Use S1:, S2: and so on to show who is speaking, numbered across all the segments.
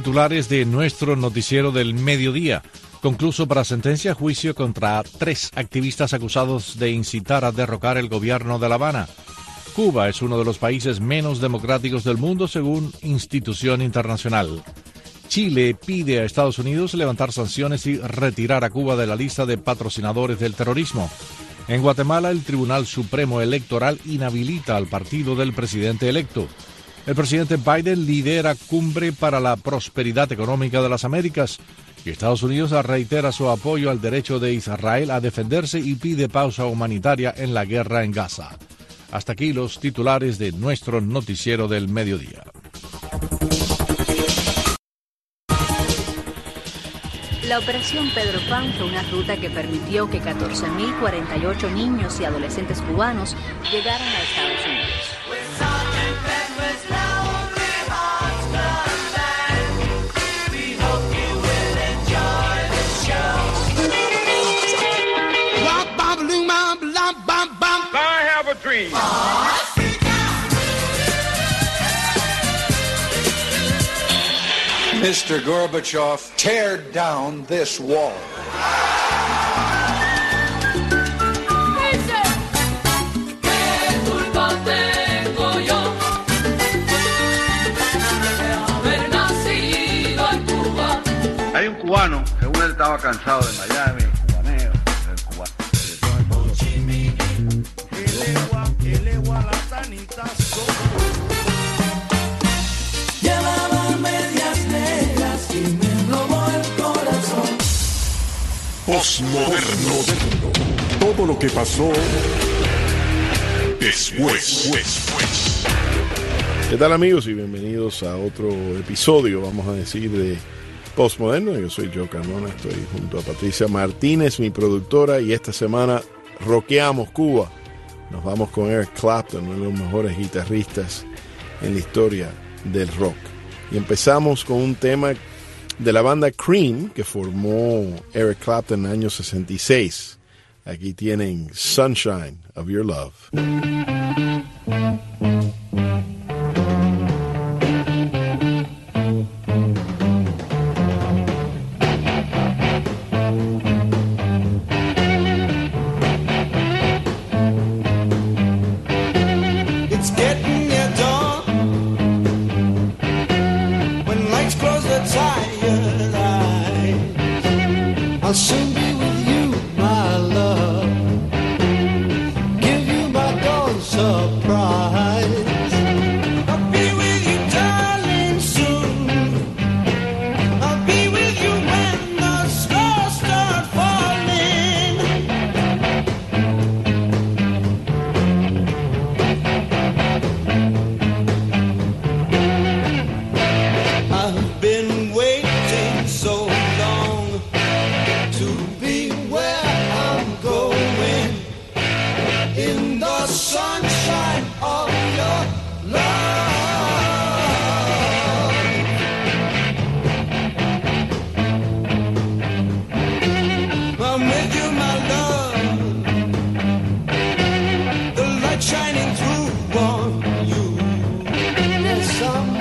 S1: Titulares de nuestro noticiero del mediodía. Concluso para sentencia juicio contra tres activistas acusados de incitar a derrocar el gobierno de La Habana. Cuba es uno de los países menos democráticos del mundo según institución internacional. Chile pide a Estados Unidos levantar sanciones y retirar a Cuba de la lista de patrocinadores del terrorismo. En Guatemala, el Tribunal Supremo Electoral inhabilita al partido del presidente electo. El presidente Biden lidera cumbre para la prosperidad económica de las Américas y Estados Unidos reitera su apoyo al derecho de Israel a defenderse y pide pausa humanitaria en la guerra en Gaza. Hasta aquí los titulares de nuestro noticiero del mediodía.
S2: La operación Pedro Pan fue una ruta que permitió que 14.048 niños y adolescentes cubanos llegaran a Estados Unidos.
S3: I have a dream.
S4: Mr. Gorbachev, tear down this wall.
S3: Hay un cubano, según él estaba cansado de Miami,
S5: Postmoderno. Todo lo que pasó después.
S6: ¿Qué tal amigos y bienvenidos a otro episodio, vamos a decir, de Postmoderno? Yo soy Joe Carmona, estoy junto a Patricia Martínez, mi productora, y esta semana rockeamos Cuba. Nos vamos con Eric Clapton, uno de los mejores guitarristas en la historia del rock. Y empezamos con un tema de la banda Cream que formó Eric Clapton en el año 66. Aquí tienen Sunshine of Your Love.
S7: ah 心 some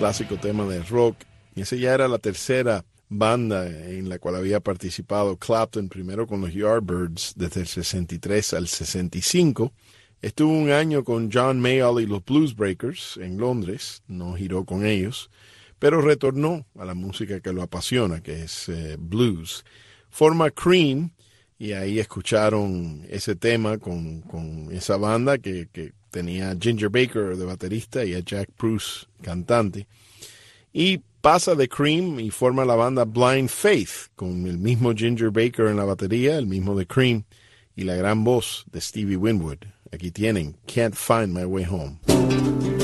S6: clásico tema de rock. Y esa ya era la tercera banda en la cual había participado Clapton, primero con los Yardbirds desde el 63 al 65. Estuvo un año con John Mayall y los Bluesbreakers en Londres, no giró con ellos, pero retornó a la música que lo apasiona, que es eh, blues. Forma Cream y ahí escucharon ese tema con, con esa banda que, que tenía a Ginger Baker de baterista y a Jack Bruce cantante. Y pasa de Cream y forma la banda Blind Faith con el mismo Ginger Baker en la batería, el mismo de Cream y la gran voz de Stevie Winwood. Aquí tienen Can't Find My Way Home.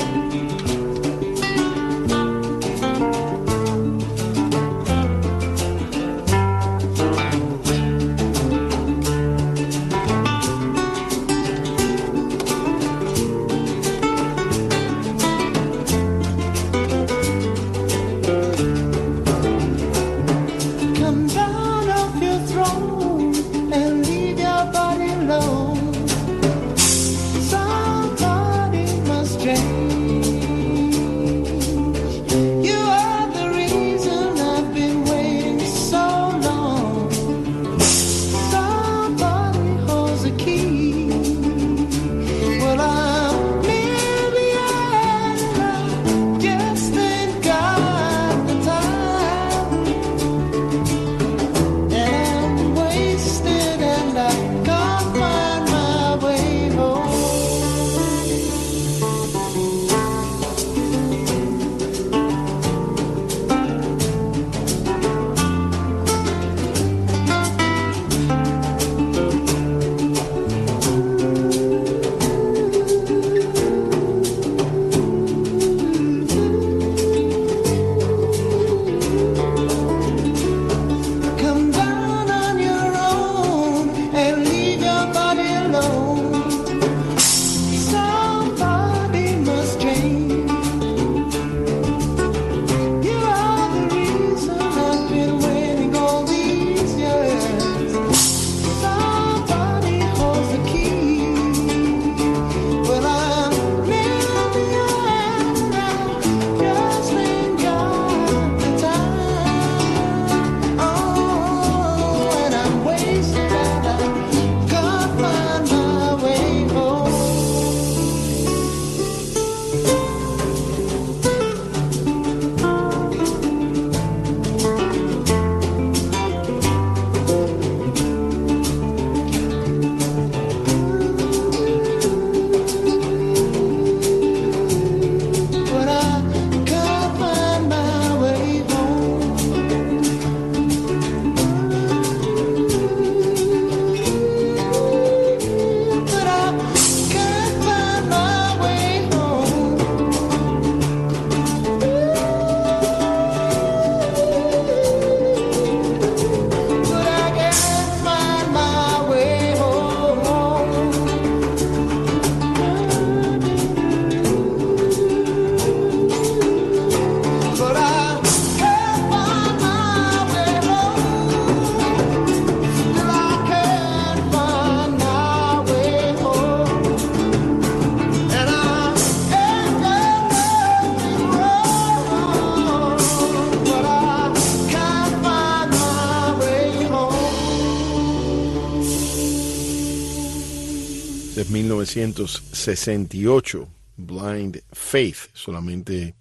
S6: 1968, Blind Faith, solamente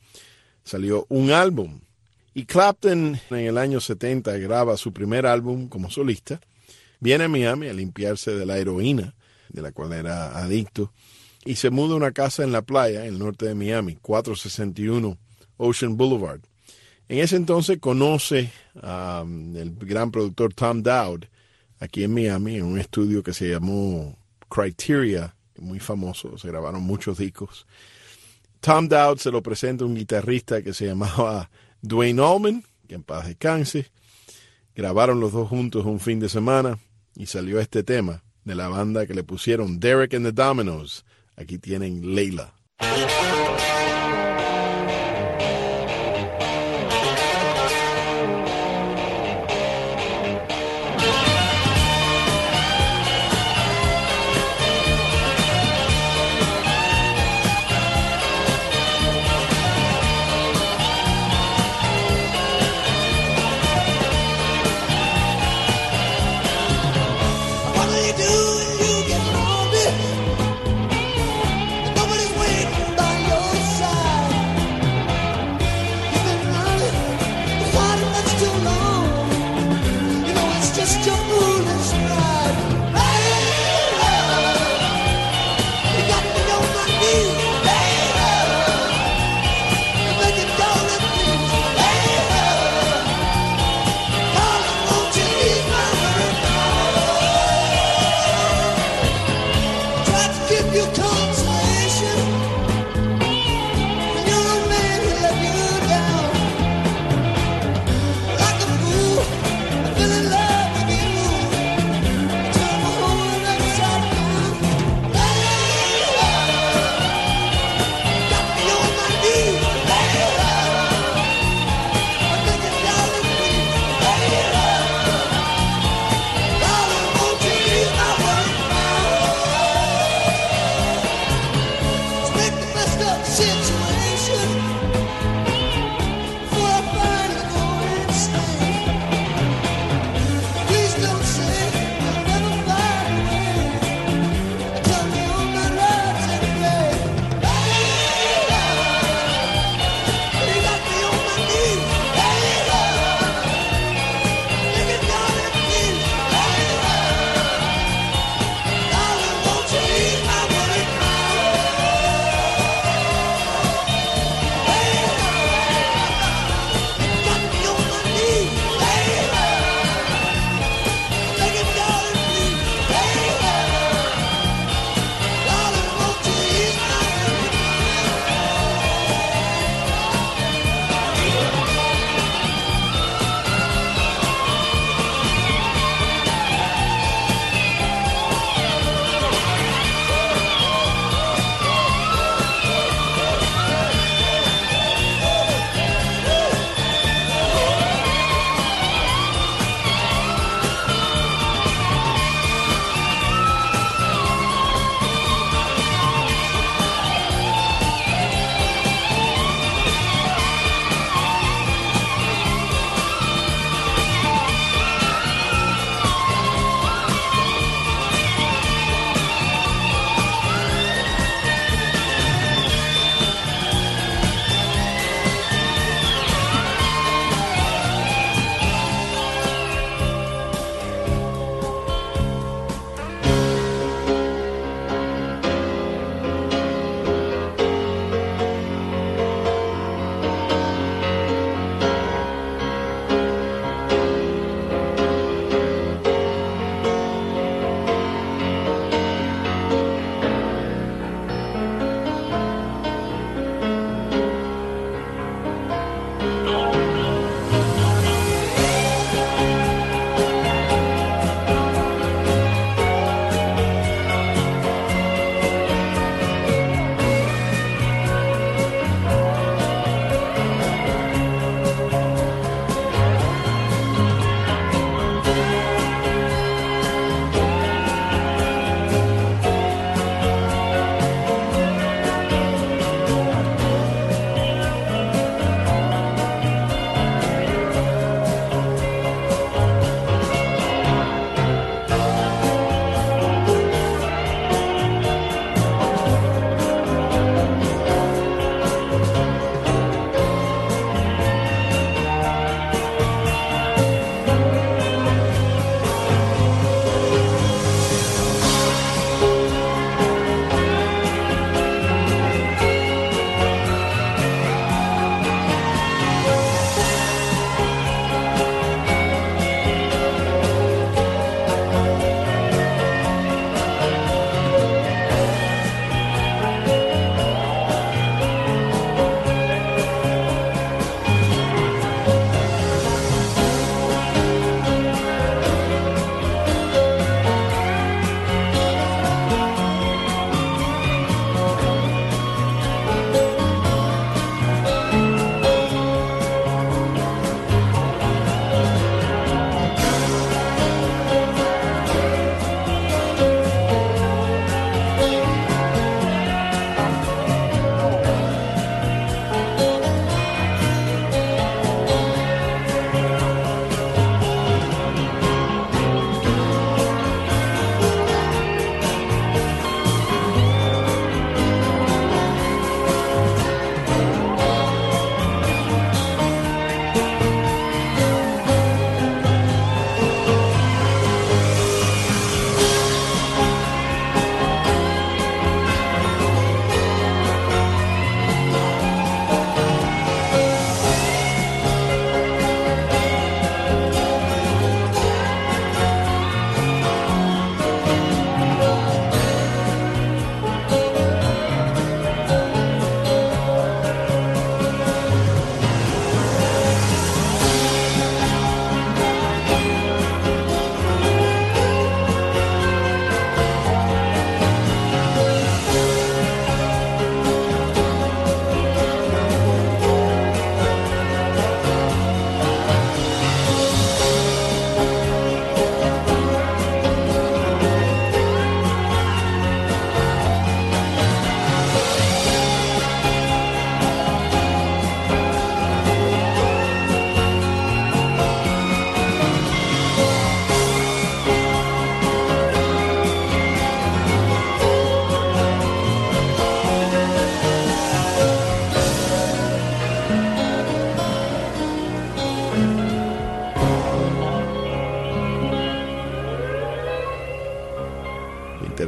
S6: salió un álbum. Y Clapton en el año 70 graba su primer álbum como solista. Viene a Miami a limpiarse de la heroína, de la cual era adicto, y se muda a una casa en la playa, en el norte de Miami, 461 Ocean Boulevard. En ese entonces conoce al gran productor Tom Dowd aquí en Miami, en un estudio que se llamó Criteria, muy famoso, se grabaron muchos discos. Tom Dowd se lo presenta a un guitarrista que se llamaba Dwayne Allman, que en paz descanse. Grabaron los dos juntos un fin de semana y salió este tema de la banda que le pusieron Derek and the Dominoes. Aquí tienen Leila.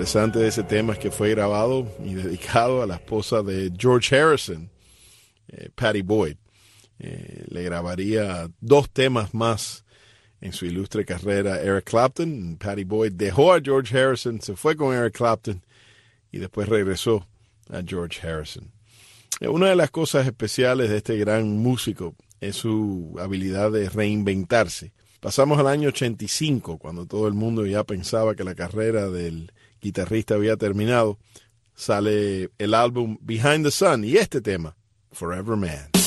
S8: Interesante de ese tema es que fue grabado y dedicado a la esposa de George Harrison, eh, Patty Boyd. Eh, le grabaría dos temas más en su ilustre carrera Eric Clapton. Patty Boyd dejó a George Harrison, se fue con Eric Clapton y después regresó a George Harrison. Eh, Una de las cosas especiales de este gran músico es su habilidad de reinventarse. Pasamos al año 85, cuando todo el mundo ya pensaba que la carrera del guitarrista había terminado. Sale el álbum Behind the Sun y este tema, Forever Man.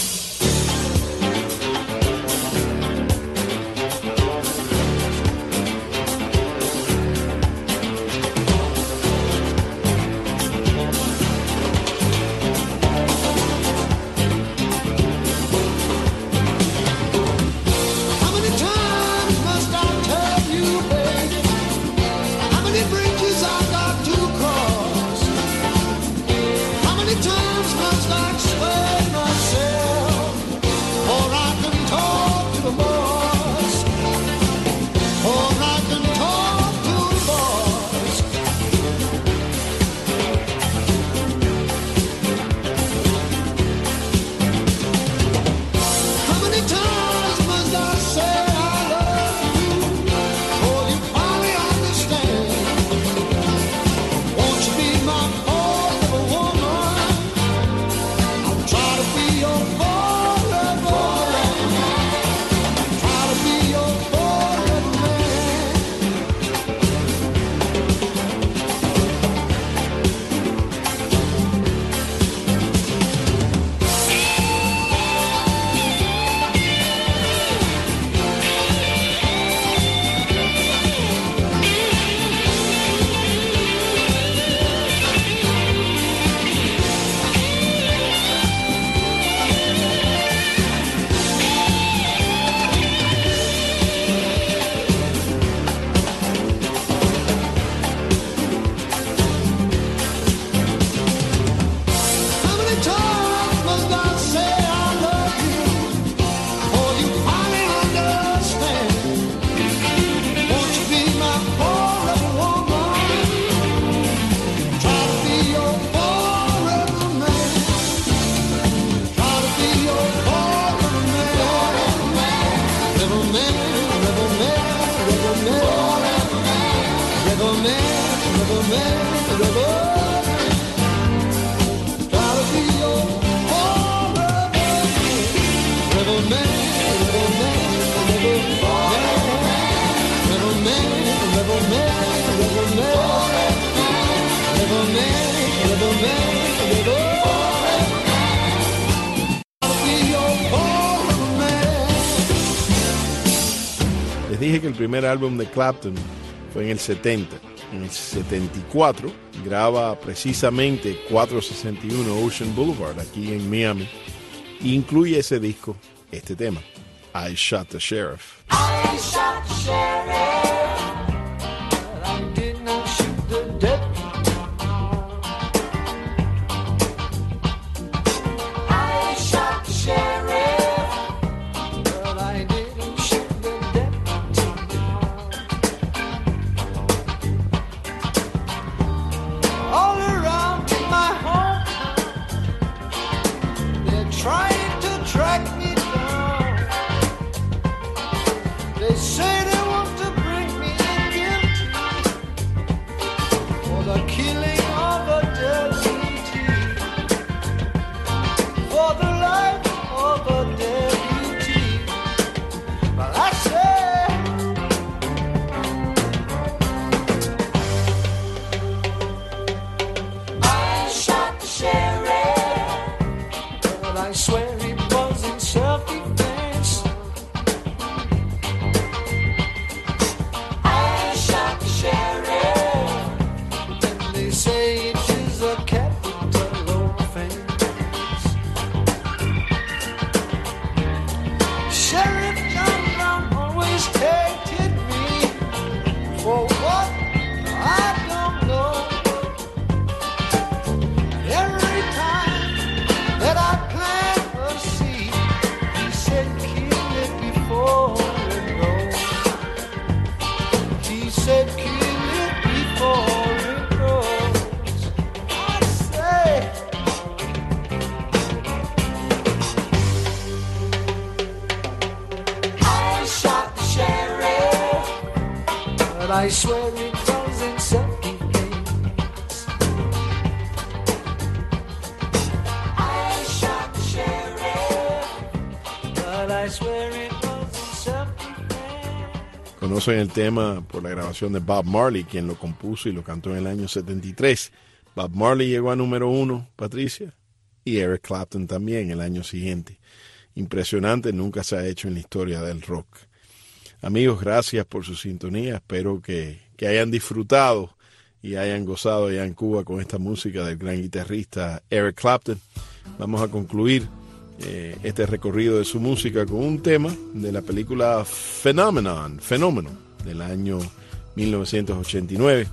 S8: Dije que el primer álbum de Clapton fue en el 70. En el 74 graba precisamente 461 Ocean Boulevard aquí en Miami. E incluye ese disco, este tema, I Shot the Sheriff.
S9: I shot the sheriff. say
S8: to
S6: Conocen el tema por la grabación de Bob Marley, quien lo compuso y lo cantó en el año 73. Bob Marley llegó a número uno, Patricia, y Eric Clapton también el año siguiente. Impresionante, nunca se ha hecho en la historia del rock. Amigos, gracias por su sintonía. Espero que, que hayan disfrutado y hayan gozado allá en Cuba con esta música del gran guitarrista Eric Clapton. Vamos a concluir eh, este recorrido de su música con un tema de la película Phenomenon, Fenómeno, del año 1989.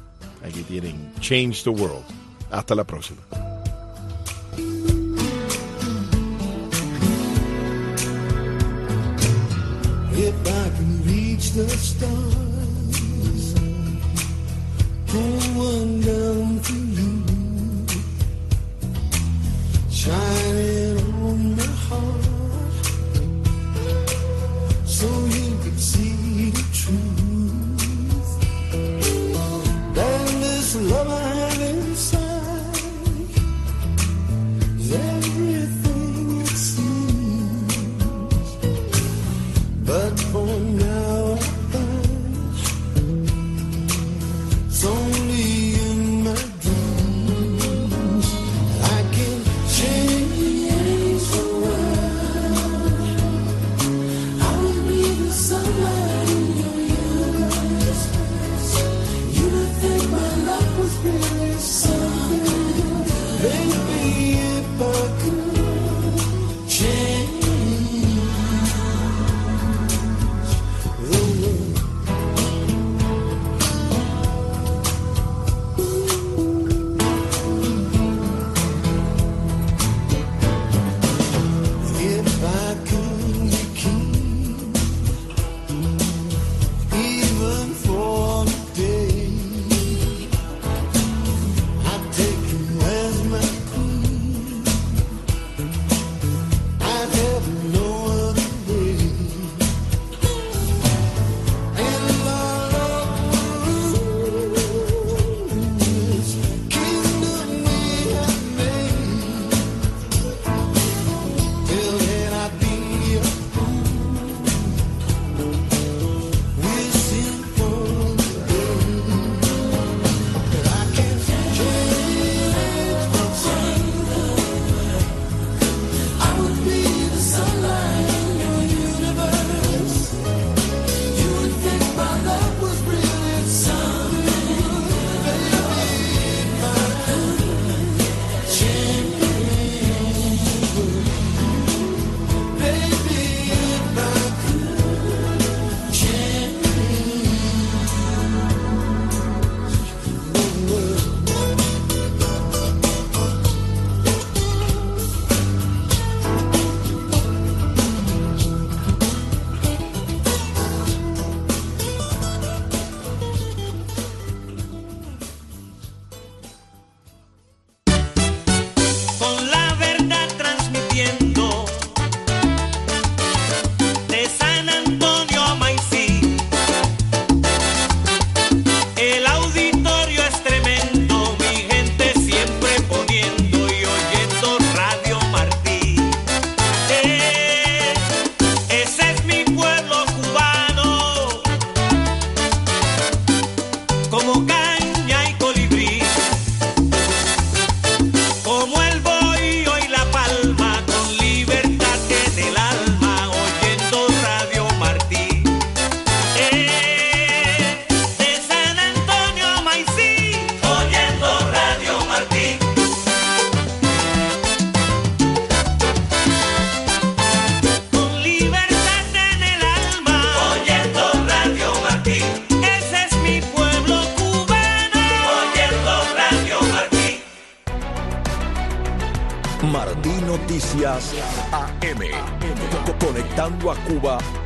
S6: Aquí tienen Change the World. Hasta la próxima.
S8: lover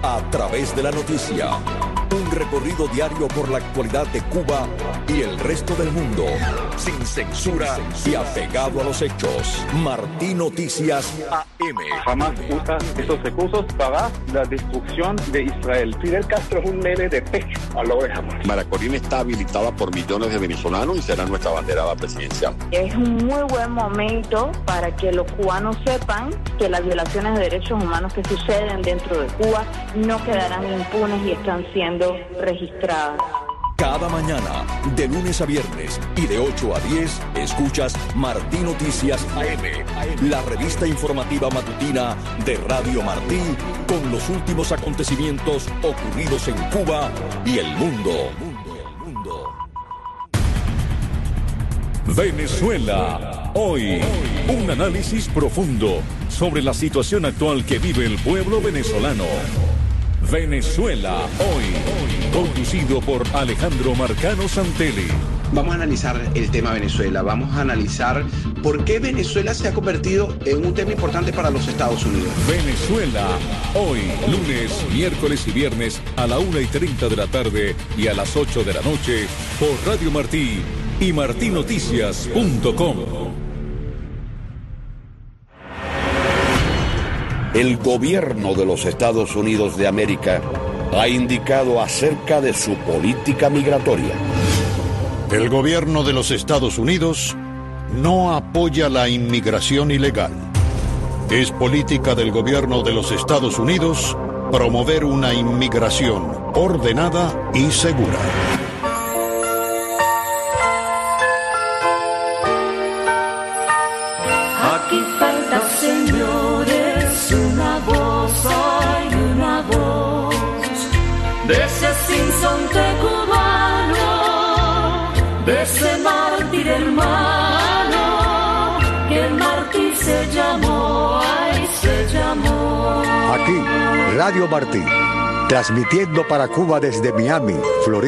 S8: a
S10: través de la noticia. Un recorrido diario por la actualidad de Cuba y el resto del mundo. Sin censura y apegado a los hechos. Martín Noticias AM.
S11: Jamás usa esos recursos para la destrucción de Israel. Fidel Castro es un nene de pecho a lo de Hamas.
S12: Maracorina está habilitada por millones de venezolanos y será nuestra banderada presidencial.
S13: Es un muy buen momento para que los cubanos sepan que las violaciones de derechos humanos que suceden dentro de Cuba no quedarán impunes y están siendo registradas.
S10: Cada mañana, de lunes a viernes y de 8 a 10, escuchas Martín Noticias AM, la revista informativa matutina de Radio Martí con los últimos acontecimientos ocurridos en Cuba y el mundo.
S14: Venezuela. Hoy, un análisis profundo sobre la situación actual que vive el pueblo venezolano. Venezuela. Hoy, conducido por Alejandro Marcano Santelli.
S15: Vamos a analizar el tema Venezuela, vamos a analizar por qué Venezuela se ha convertido en un tema importante para los Estados Unidos.
S14: Venezuela. Hoy, lunes, miércoles y viernes a la 1 y 30 de la tarde y a las 8 de la noche por Radio Martí y martinoticias.com.
S16: El gobierno de los Estados Unidos de América ha indicado acerca de su política migratoria.
S17: El gobierno de los Estados Unidos no apoya la inmigración ilegal. Es política del gobierno de los Estados Unidos promover una inmigración ordenada y segura.
S18: De ese sinsonte cubano, de ese mártir hermano, que el mártir se llamó, ay, se llamó.
S19: Aquí, Radio Martí, transmitiendo para Cuba desde Miami, Florida.